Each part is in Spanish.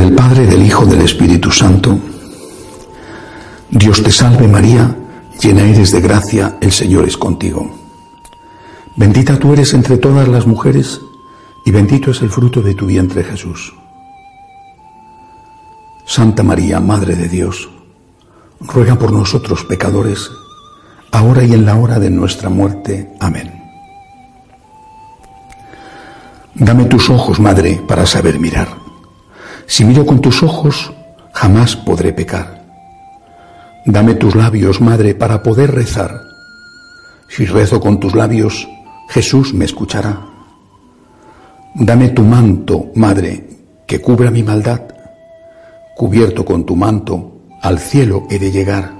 del Padre, del Hijo, del Espíritu Santo. Dios te salve María, llena eres de gracia, el Señor es contigo. Bendita tú eres entre todas las mujeres y bendito es el fruto de tu vientre Jesús. Santa María, Madre de Dios, ruega por nosotros pecadores, ahora y en la hora de nuestra muerte. Amén. Dame tus ojos, Madre, para saber mirar. Si miro con tus ojos, jamás podré pecar. Dame tus labios, Madre, para poder rezar. Si rezo con tus labios, Jesús me escuchará. Dame tu manto, Madre, que cubra mi maldad. Cubierto con tu manto, al cielo he de llegar.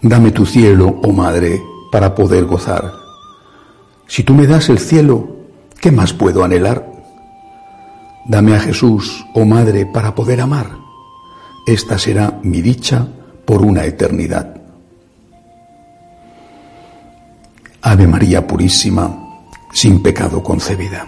Dame tu cielo, oh Madre, para poder gozar. Si tú me das el cielo, ¿Qué más puedo anhelar? Dame a Jesús, oh Madre, para poder amar. Esta será mi dicha por una eternidad. Ave María Purísima, sin pecado concebida.